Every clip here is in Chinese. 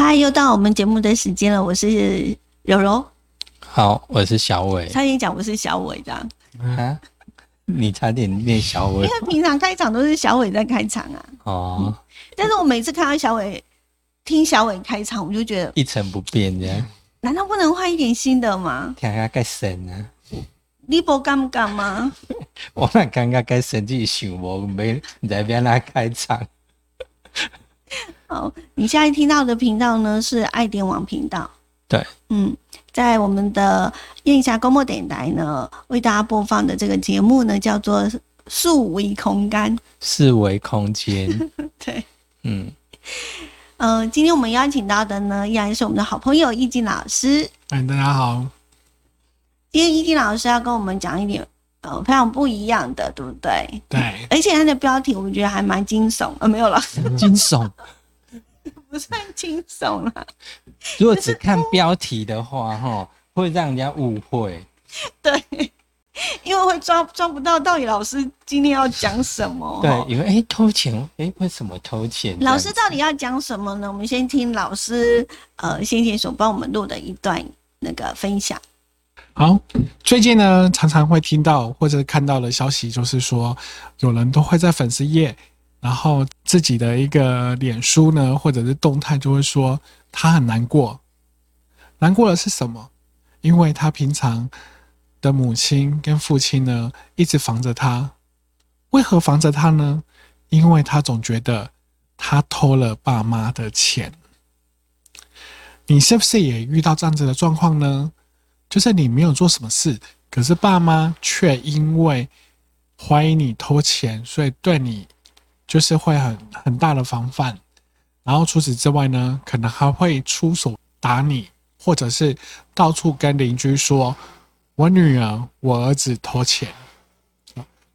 嗨，又到我们节目的时间了，我是柔柔。好，我是小伟。差点讲我是小伟这样，啊，你差点念小伟因为平常开场都是小伟在开场啊。哦，但是我每次看到小伟听小伟开场，我就觉得，一成不变这样，难道不能换一点新的吗？听下该神啊！你不敢不敢吗？我那刚刚该神自己想我没你在边来开场。好，你现在听到的频道呢是爱点网频道。对，嗯，在我们的燕霞公播电台呢，为大家播放的这个节目呢，叫做《数维空间》。四维空间，对，嗯，呃，今天我们邀请到的呢，依然是我们的好朋友易静老师。哎，大家好。今天易静老师要跟我们讲一点呃非常不一样的，对不对？对，而且它的标题我觉得还蛮惊悚，呃，没有了，惊悚。不算惊悚啦。如果只看标题的话，哈，会让人家误会。对，因为会抓抓不到到底老师今天要讲什么。对，以为哎偷钱，哎为什么偷钱？老师到底要讲什么呢？我们先听老师呃先前所帮我们录的一段那个分享。好。最近呢，常常会听到或者看到的消息，就是说有人都会在粉丝页，然后自己的一个脸书呢，或者是动态，就会说他很难过。难过的是什么？因为他平常的母亲跟父亲呢，一直防着他。为何防着他呢？因为他总觉得他偷了爸妈的钱。你是不是也遇到这样子的状况呢？就是你没有做什么事，可是爸妈却因为怀疑你偷钱，所以对你就是会很很大的防范。然后除此之外呢，可能还会出手打你，或者是到处跟邻居说：“我女儿、我儿子偷钱。”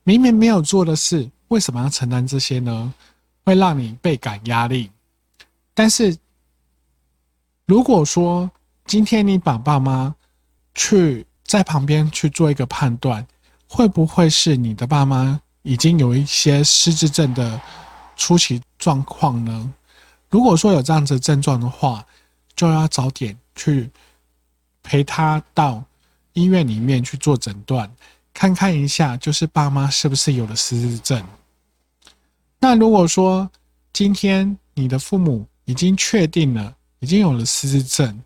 明明没有做的事，为什么要承担这些呢？会让你倍感压力。但是如果说今天你把爸妈去在旁边去做一个判断，会不会是你的爸妈已经有一些失智症的初期状况呢？如果说有这样子症状的话，就要早点去陪他到医院里面去做诊断，看看一下，就是爸妈是不是有了失智症。那如果说今天你的父母已经确定了，已经有了失智症，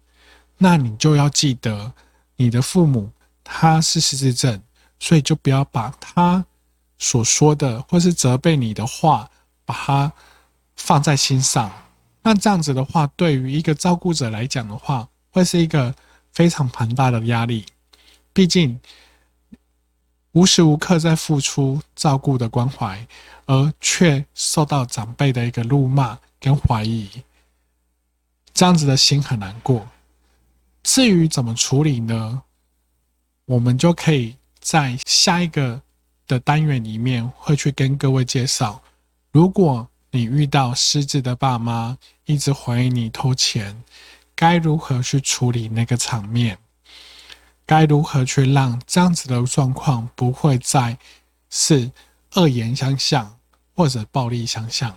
那你就要记得。你的父母他是失智症，所以就不要把他所说的或是责备你的话，把它放在心上。那这样子的话，对于一个照顾者来讲的话，会是一个非常庞大的压力。毕竟无时无刻在付出照顾的关怀，而却受到长辈的一个辱骂跟怀疑，这样子的心很难过。至于怎么处理呢？我们就可以在下一个的单元里面会去跟各位介绍。如果你遇到失智的爸妈一直怀疑你偷钱，该如何去处理那个场面？该如何去让这样子的状况不会再是恶言相向或者暴力相向？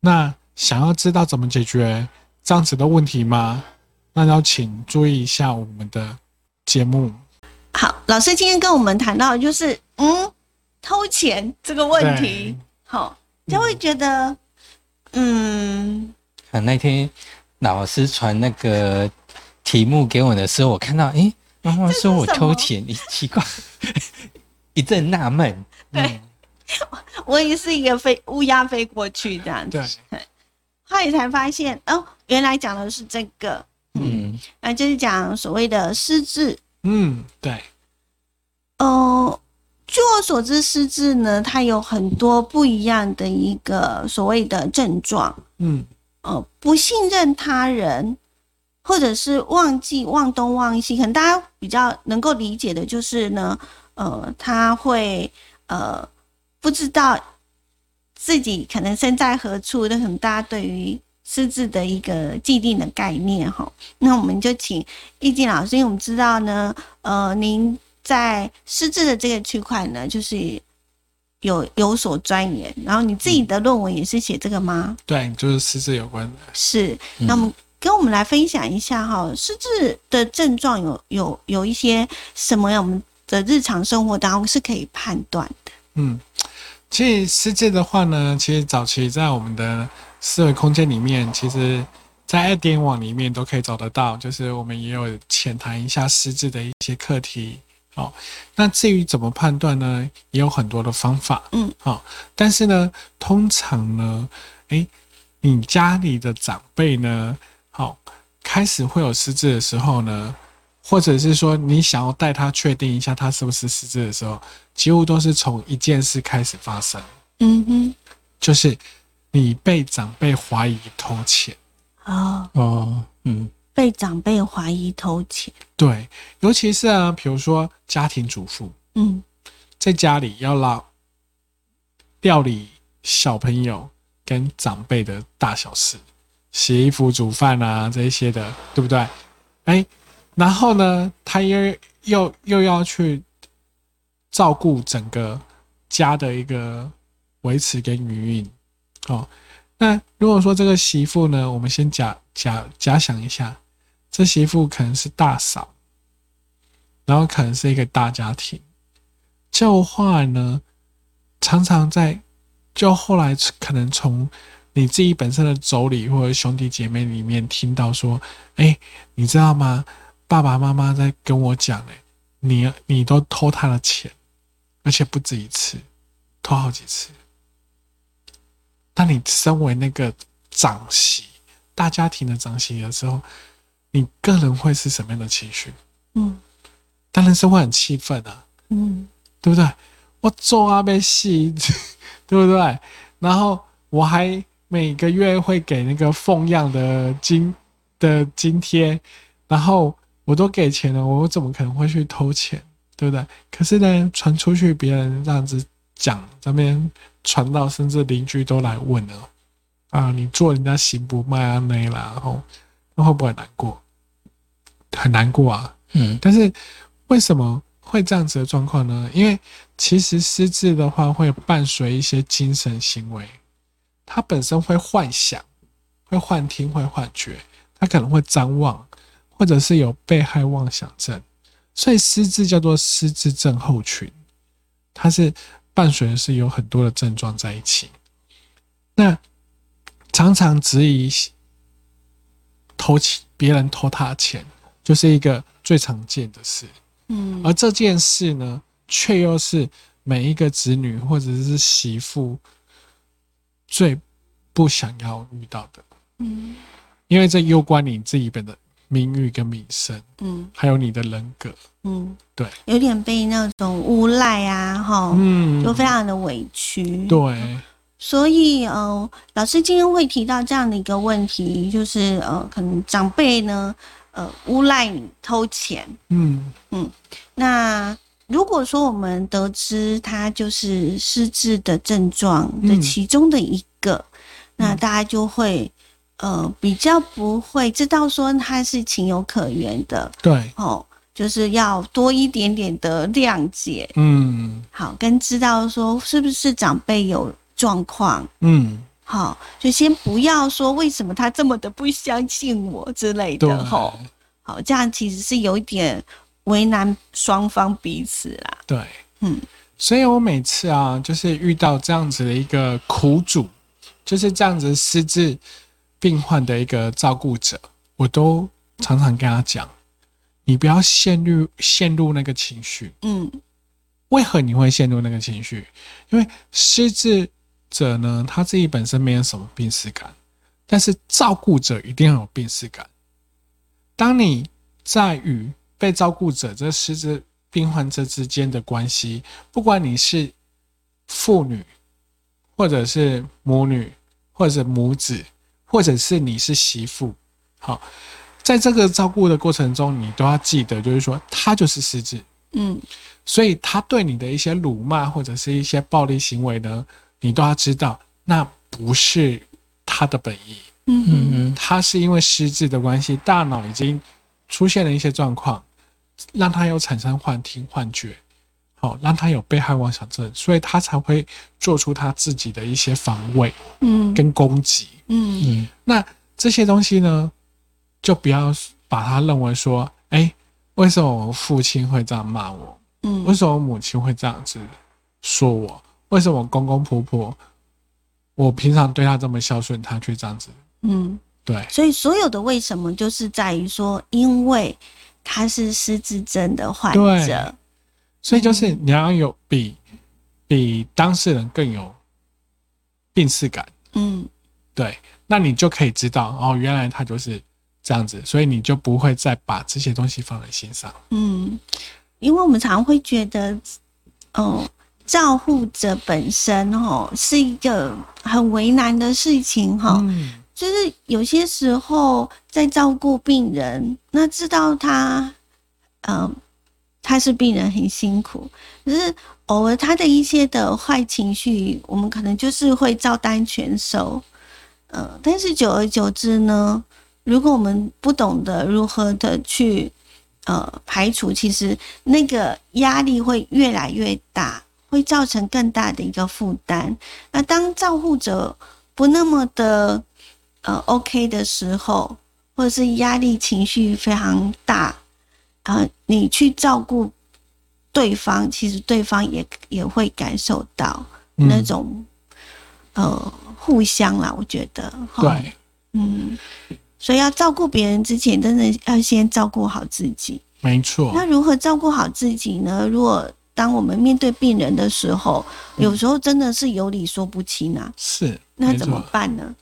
那想要知道怎么解决这样子的问题吗？那要请注意一下我们的节目。好，老师今天跟我们谈到就是嗯偷钱这个问题，好就会觉得嗯。啊，那天老师传那个题目给我的时候，我看到，诶，妈妈说我偷钱，你，奇怪，一阵纳闷。对，我也是一个飞乌鸦飞过去这样子，对，后来才发现哦，原来讲的是这个，嗯，那就是讲所谓的失智。嗯，对，呃，据我所知，失智呢，它有很多不一样的一个所谓的症状，嗯，呃，不信任他人，或者是忘记忘东忘西，可能大家比较能够理解的就是呢，呃，他会呃不知道自己可能身在何处，那可能大家对于失智的一个既定的概念哈。那我们就请易静老师，因为我们知道呢，呃，您在失智的这个区块呢，就是有有所钻研，然后你自己的论文也是写这个吗？对，就是失智有关的。是，嗯那我们跟我们来分享一下哈，失智的症状有有有一些什么样，我们的日常生活当中是可以判断的。嗯，其实失智的话呢，其实早期在我们的思维空间里面，其实在爱点网里面都可以找得到，就是我们也有浅谈一下失智的一些课题。哦，那至于怎么判断呢，也有很多的方法。嗯，好、但是呢，通常呢，诶，你家里的长辈呢，好、开始会有失智的时候呢，或者是说你想要带他确定一下他是不是失智的时候，几乎都是从一件事开始发生，嗯哼，就是你被长辈怀疑偷钱。哦，哦，嗯。被长辈怀疑偷钱，对，尤其是啊，比如说家庭主妇。嗯。在家里要拉料理小朋友跟长辈的大小事，洗衣服、煮饭啊这一些的，对不对？哎，然后呢，他又又又要去照顾整个家的一个维持跟营运，哦。那如果说这个媳妇呢，我们先假假假想一下，这媳妇可能是大嫂，然后可能是一个大家庭，就话呢，常常在就后来可能从你自己本身的妯娌或者兄弟姐妹里面听到说，哎，你知道吗？爸爸妈妈在跟我讲，哎，你你都偷他的钱，而且不止一次，偷好几次。当你身为那个长媳，大家庭的长媳的时候，你个人会是什么样的情绪？嗯当然是会很气愤啊，嗯对不对？我做啊被戏，对不对？然后我还每个月会给那个奉养的津的津贴，然后我都给钱了，我怎么可能会去偷钱？对不对？可是呢，传出去，别人这样子讲，这边传到，甚至邻居都来问了啊，你做人家行不卖啊那啦，然后那会不会很难过？很难过啊，嗯但是为什么会这样子的状况呢？因为其实失智的话会伴随一些精神行为，他本身会幻想、会幻听、会幻觉，他可能会张望，或者是有被害妄想症，所以失智叫做失智症候群，它是伴随的是有很多的症状在一起。那常常质疑偷钱，别人偷他的钱，就是一个最常见的事。嗯而这件事呢，却又是每一个子女或者是媳妇最不想要遇到的，嗯因为这攸关你自己本的名誉跟名声，嗯。还有你的人格。嗯，对，有点被那种诬赖啊，哈，嗯，就非常的委屈。对，所以，呃，老师今天会提到这样的一个问题，就是呃，可能长辈呢，呃，诬赖你偷钱。嗯。嗯。那如果说我们得知他就是失智的症状的嗯。其中的一个，那大家就会呃比较不会知道说他是情有可原的。对，哦，就是要多一点点的谅解，嗯。好，跟知道说是不是长辈有状况。嗯，好，就先不要说为什么他这么的不相信我之类的，吼，好，这样其实是有一点为难双方彼此啦。对，嗯。所以我每次啊，就是遇到这样子的一个苦主，就是这样子失智病患的一个照顾者，我都常常跟他讲，你不要陷入陷入那个情绪。嗯为何你会陷入那个情绪？因为失智者呢，他自己本身没有什么病耻感，但是照顾者一定要有病耻感。当你在与被照顾者这失智病患者之间的关系，不管你是父女，或者是母女，或者是母子，或者是你是媳妇，好，在这个照顾的过程中，你都要记得，就是说他就是失智。嗯所以他对你的一些辱骂或者是一些暴力行为呢，你都要知道，那不是他的本意，嗯嗯嗯他是因为失智的关系，大脑已经出现了一些状况，让他有产生幻听、幻觉。哦，让他有被害妄想症，所以他才会做出他自己的一些防卫嗯跟攻击。嗯嗯那这些东西呢，就不要把他认为说，哎，为什么我父亲会这样骂我？嗯为嗯什么我母亲会这样子说我？为什么我公公婆婆，我平常对他这么孝顺，他却这样子？嗯，对，所以所有的为什么就是在于说，因为他是失智症的患对者，所以就是你要有比比当事人更有病视感，嗯。对，那你就可以知道哦，原来他就是这样子，所以你就不会再把这些东西放在心上。嗯，因为我们常会觉得，哦，照护者本身哦是一个很为难的事情哈、嗯，就是有些时候在照顾病人，那知道他，嗯、他是病人很辛苦，可是偶尔他的一些的坏情绪，我们可能就是会照单全收，呃，但是久而久之呢，如果我们不懂得如何的去呃排除，其实那个压力会越来越大，会造成更大的一个负担。那当照护者不那么的呃 OK 的时候，或者是压力情绪非常大，啊、你去照顾对方，其实对方也也会感受到嗯那种、呃互相啦，我觉得哈对，嗯，所以要照顾别人之前，真的要先照顾好自己。没错，那如何照顾好自己呢？如果当我们面对病人的时候，有时候真的是有理说不清啊，是那怎么办呢？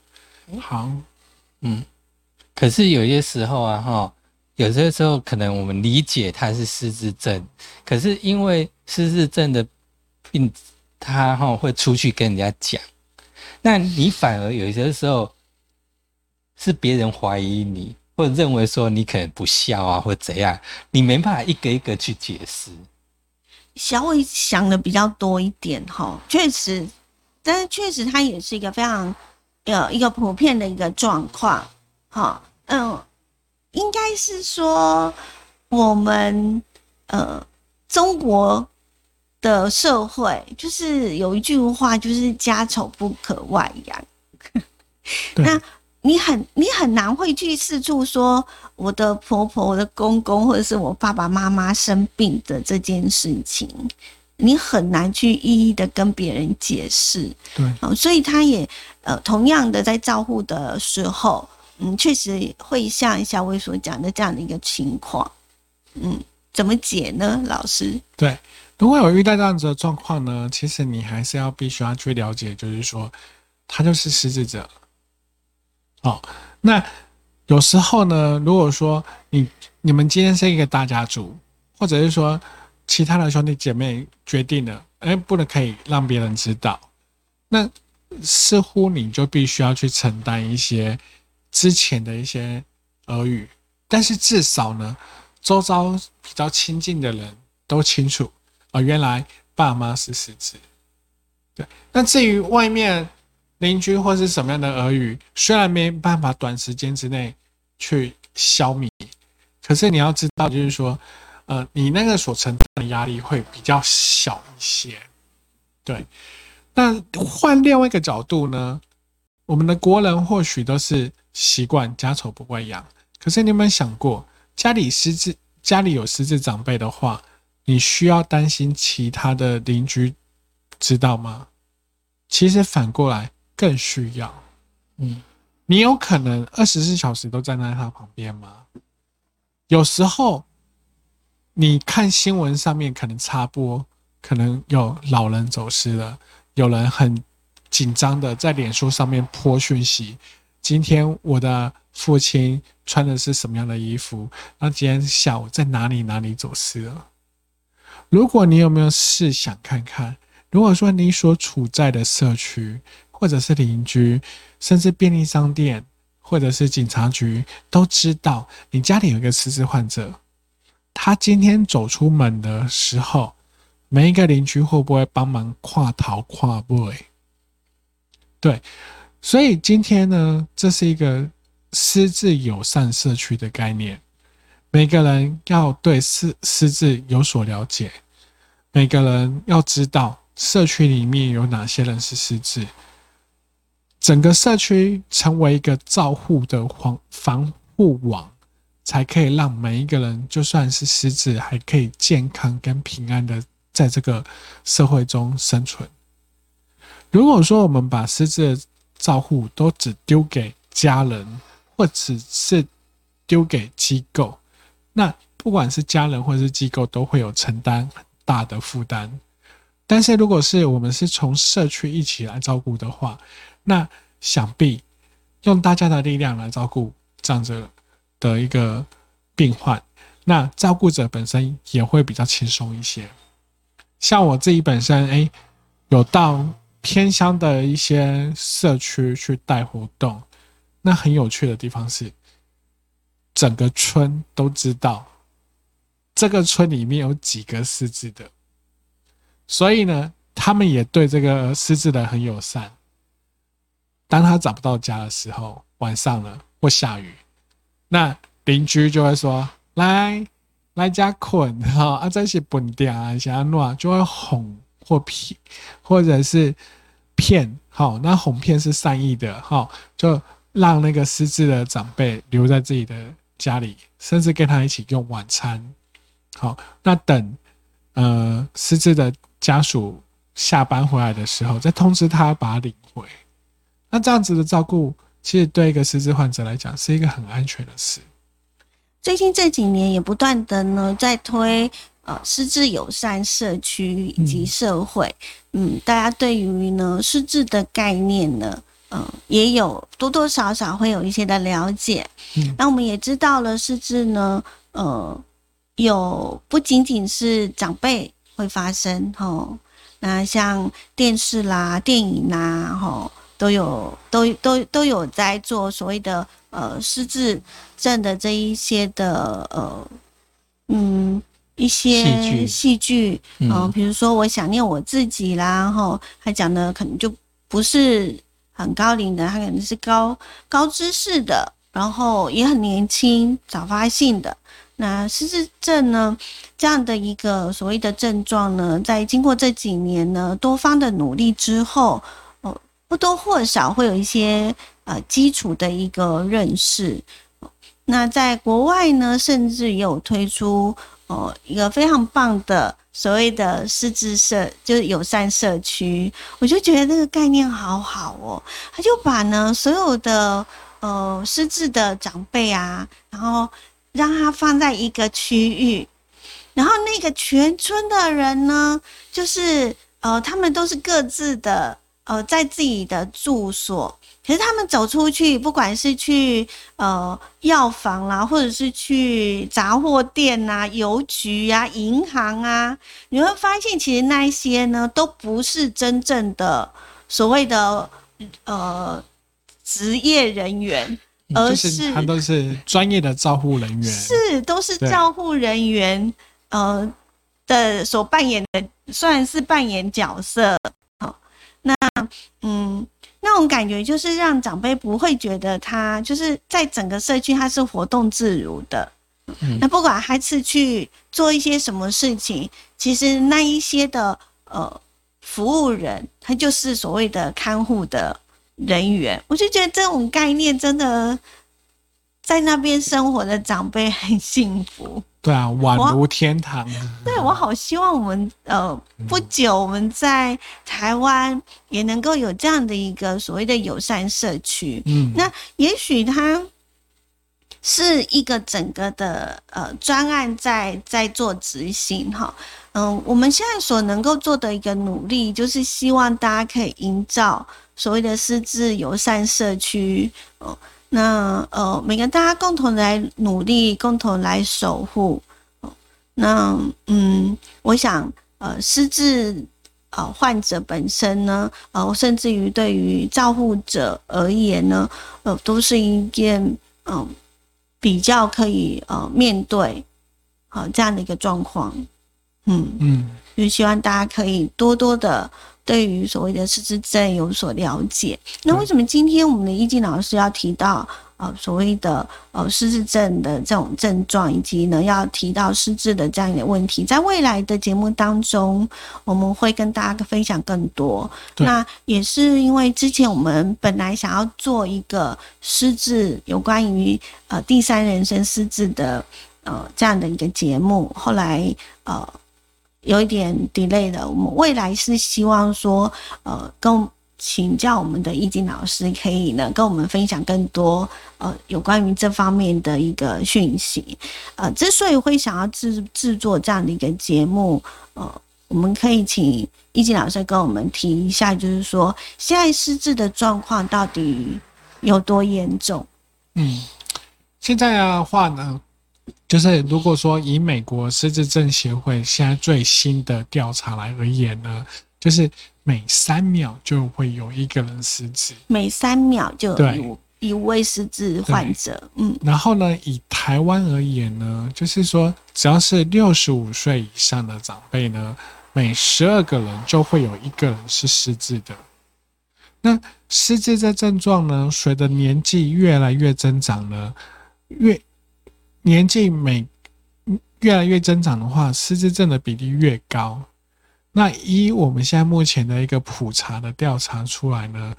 好，嗯。可是有些时候啊，哈，有些时候可能我们理解他是失智症，可是因为失智症的病，他哈会出去跟人家讲，那你反而有些时候是别人怀疑你，或者认为说你可能不孝啊，或怎样，你没办法一个一个去解释。小伟想的比较多一点哈，确实，但是确实它也是一个非常呃一个普遍的一个状况哈，嗯，应该是说我们呃中国的社会就是有一句话就是家丑不可外扬，对。那你很你很难会去四处说我的婆婆、我的公公或者是我爸爸妈妈生病的这件事情，你很难去一一的跟别人解释。对，哦，所以他也呃同样的在照护的时候，嗯，确实会像小薇所讲的这样的一个情况。嗯，怎么解呢？老师？对，如果有遇到这样子的状况呢，其实你还是要必须要去了解，就是说他就是失智者。哦，那有时候呢，如果说你你们今天是一个大家族，或者是说其他的兄弟姐妹决定了，哎，不能可以让别人知道，那似乎你就必须要去承担一些之前的一些耳语，但是至少呢，周遭比较亲近的人都清楚啊、原来爸妈是失智。对，那至于外面邻居或是什么样的耳语，虽然没办法短时间之内去消弭，可是你要知道，就是说，呃，你那个所承担的压力会比较小一些。对，那换另外一个角度呢，我们的国人或许都是习惯家丑不外扬，可是你有没有想过，家里失智、家里有失智长辈的话，你需要担心其他的邻居知道吗？其实反过来更需要。嗯，你有可能二十四小时都站在他旁边吗？有时候你看新闻上面可能插播，可能有老人走失了，有人很紧张的在脸书上面泼讯息，今天我的父亲穿的是什么样的衣服？那今天下午在哪里哪里走失了？如果你有没有试想看看，如果说你所处在的社区，或者是邻居，甚至便利商店，或者是警察局，都知道你家里有一个失智患者，他今天走出门的时候，每一个邻居会不会帮忙跨逃跨步？对，所以今天呢，这是一个失智友善社区的概念，每个人要对失失智有所了解。每个人要知道社区里面有哪些人是失智，整个社区成为一个照护的防防护网，才可以让每一个人就算是失智，还可以健康跟平安的在这个社会中生存。如果说我们把失智照护都只丢给家人，或者是丢给机构，那不管是家人或是机构，都会有承担很大的负担。但是如果是我们是从社区一起来照顾的话，那想必用大家的力量来照顾这样子的一个病患，那照顾者本身也会比较轻松一些。像我自己本身，哎，有到偏乡的一些社区去带活动，那很有趣的地方是，整个村都知道这个村里面有几个失智的，所以呢，他们也对这个失智的很友善。当他找不到家的时候，晚上了或下雨，那邻居就会说：“来来家困哈，啊这些本地啊，想要弄就会哄或骗，或者是骗。好，那哄骗是善意的哈，就让那个失智的长辈留在自己的家里，甚至跟他一起用晚餐。好，那等呃失智的家属下班回来的时候，再通知他把他领回。那这样子的照顾，其实对一个失智患者来讲是一个很安全的事。最近这几年也不断的呢在推呃失智友善社区以及社会，嗯，大家对于呢失智的概念呢，嗯，也有多多少少会有一些的了解。嗯，那我们也知道了失智呢，呃，有不仅仅是长辈会发生吼，那像电视啦、电影啦，吼。都有都都都有在做所谓的呃失智症的这一些的呃嗯一些戏剧。嗯，比如说我想念我自己啦，然后他讲的可能就不是很高龄的，他可能是高高知识的，然后也很年轻早发性的。那失智症呢这样的一个所谓的症状呢，在经过这几年呢多方的努力之后。哦或多或少会有一些呃基础的一个认识，那在国外呢，甚至有推出呃一个非常棒的所谓的失智社，就是友善社区。我就觉得这个概念好好哦，他就把呢所有的呃失智的长辈啊，然后让他放在一个区域，然后那个全村的人呢，就是呃他们都是各自的。呃，在自己的住所，可是他们走出去，不管是去呃药房啦，或者是去杂货店呐、邮局啊、银行啊，你会发现，其实那一些呢，都不是真正的所谓的呃职业人员，而是他都是专业的照护人员，是都是照护人员呃的所扮演的，算是扮演角色。好那嗯，那种感觉就是让长辈不会觉得他就是在整个社区他是活动自如的。嗯，那不管他是去做一些什么事情，其实那一些的呃服务人，他就是所谓的看护的人员。我就觉得这种概念真的在那边生活的长辈很幸福。对啊，宛如天堂。对，我好希望我们呃不久我们在台湾也能够有这样的一个所谓的友善社区。嗯，那也许它是一个整个的呃专案在在做执行哈。嗯，我们现在所能够做的一个努力，就是希望大家可以营造所谓的失智友善社区。哦。那呃，每个大家共同来努力，共同来守护。那嗯，我想呃，失智呃患者本身呢，呃，甚至于对于照护者而言呢，呃，都是一件嗯比较可以呃面对好这样的一个状况。嗯嗯，就希望大家可以多多的对于所谓的失智症有所了解。那为什么今天我们的易静老师要提到？呃，所谓的呃失智症的这种症状，以及呢要提到失智的这样一个问题，在未来的节目当中，我们会跟大家分享更多。那也是因为之前我们本来想要做一个失智有关于呃第三人生失智的呃这样的一个节目，后来呃有一点 delay 的。我们未来是希望说呃跟。请教我们的易经老师，可以呢跟我们分享更多呃有关于这方面的一个讯息。呃，之所以会想要制制作这样的一个节目，呃，我们可以请易经老师跟我们提一下，就是说现在失智的状况到底有多严重？嗯，现在的话呢，就是如果说以美国失智症协会现在最新的调查来而言呢，就是。每三秒就会有一个人失智，每三秒就有一位失智患者。嗯，然后呢，以台湾而言呢，就是说，只要是六十五岁以上的长辈呢，每十二个人就会有一个人是失智的。那失智这症状呢，随着年纪越来越增长呢，越年纪每越来越增长的话，失智症的比例越高。那依我们现在目前的一个普查的调查出来呢，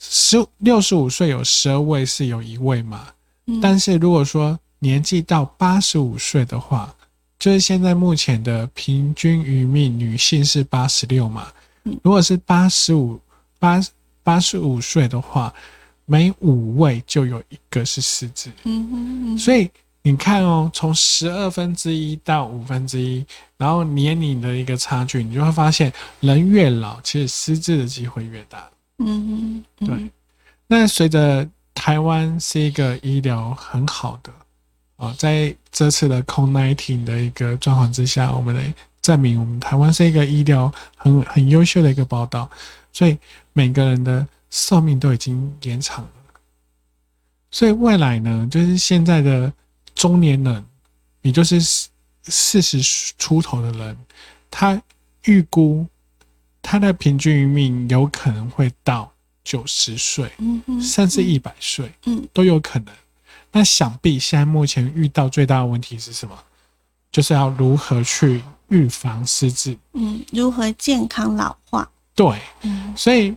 十六十五岁有十二位是有一位嘛，但是如果说年纪到八十五岁的话，就是现在目前的平均余命，女性是八十六嘛，如果是八十五八八十五岁的话，每五位就有一个是失智，嗯所以。你看哦，从十二分之一到五分之一，然后年龄的一个差距，你就会发现，人越老，其实失智的机会越大。嗯，对。那随着台湾是一个医疗很好的啊，在这次的 COVID-19 的一个状况之下，我们来证明我们台湾是一个医疗很很优秀的一个报道，所以每个人的寿命都已经延长了。所以未来呢，就是现在的。中年人，也就是四四十出头的人，他预估他的平均余命有可能会到九十岁，甚至一百岁，嗯，都有可能。那想必现在目前遇到最大的问题是什么？就是要如何去预防失智，嗯，如何健康老化？对，嗯，所以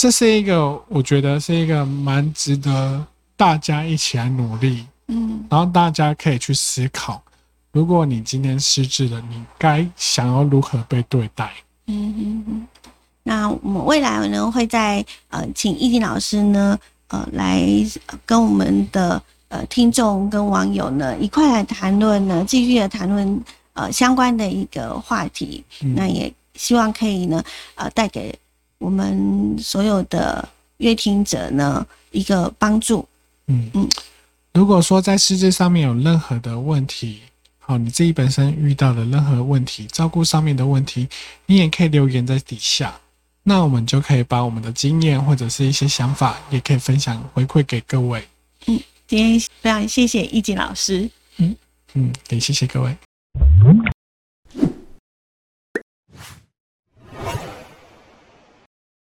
这是一个我觉得是一个蛮值得大家一起来努力。嗯，然后大家可以去思考，如果你今天失智了，你该想要如何被对待？嗯哼哼。那我们未来呢，会在呃，请易静老师呢，呃，来跟我们的呃听众跟网友呢一块来谈论呢，继续的谈论呃相关的一个话题。那也希望可以呢，呃，带给我们所有的乐听者呢一个帮助。嗯嗯。如果说在失智上面有任何的问题，好，你自己本身遇到的任何问题，照顾上面的问题，你也可以留言在底下，那我们就可以把我们的经验或者是一些想法，也可以分享回馈给各位。嗯，今天非常谢谢易静老师。嗯嗯，也谢谢各位。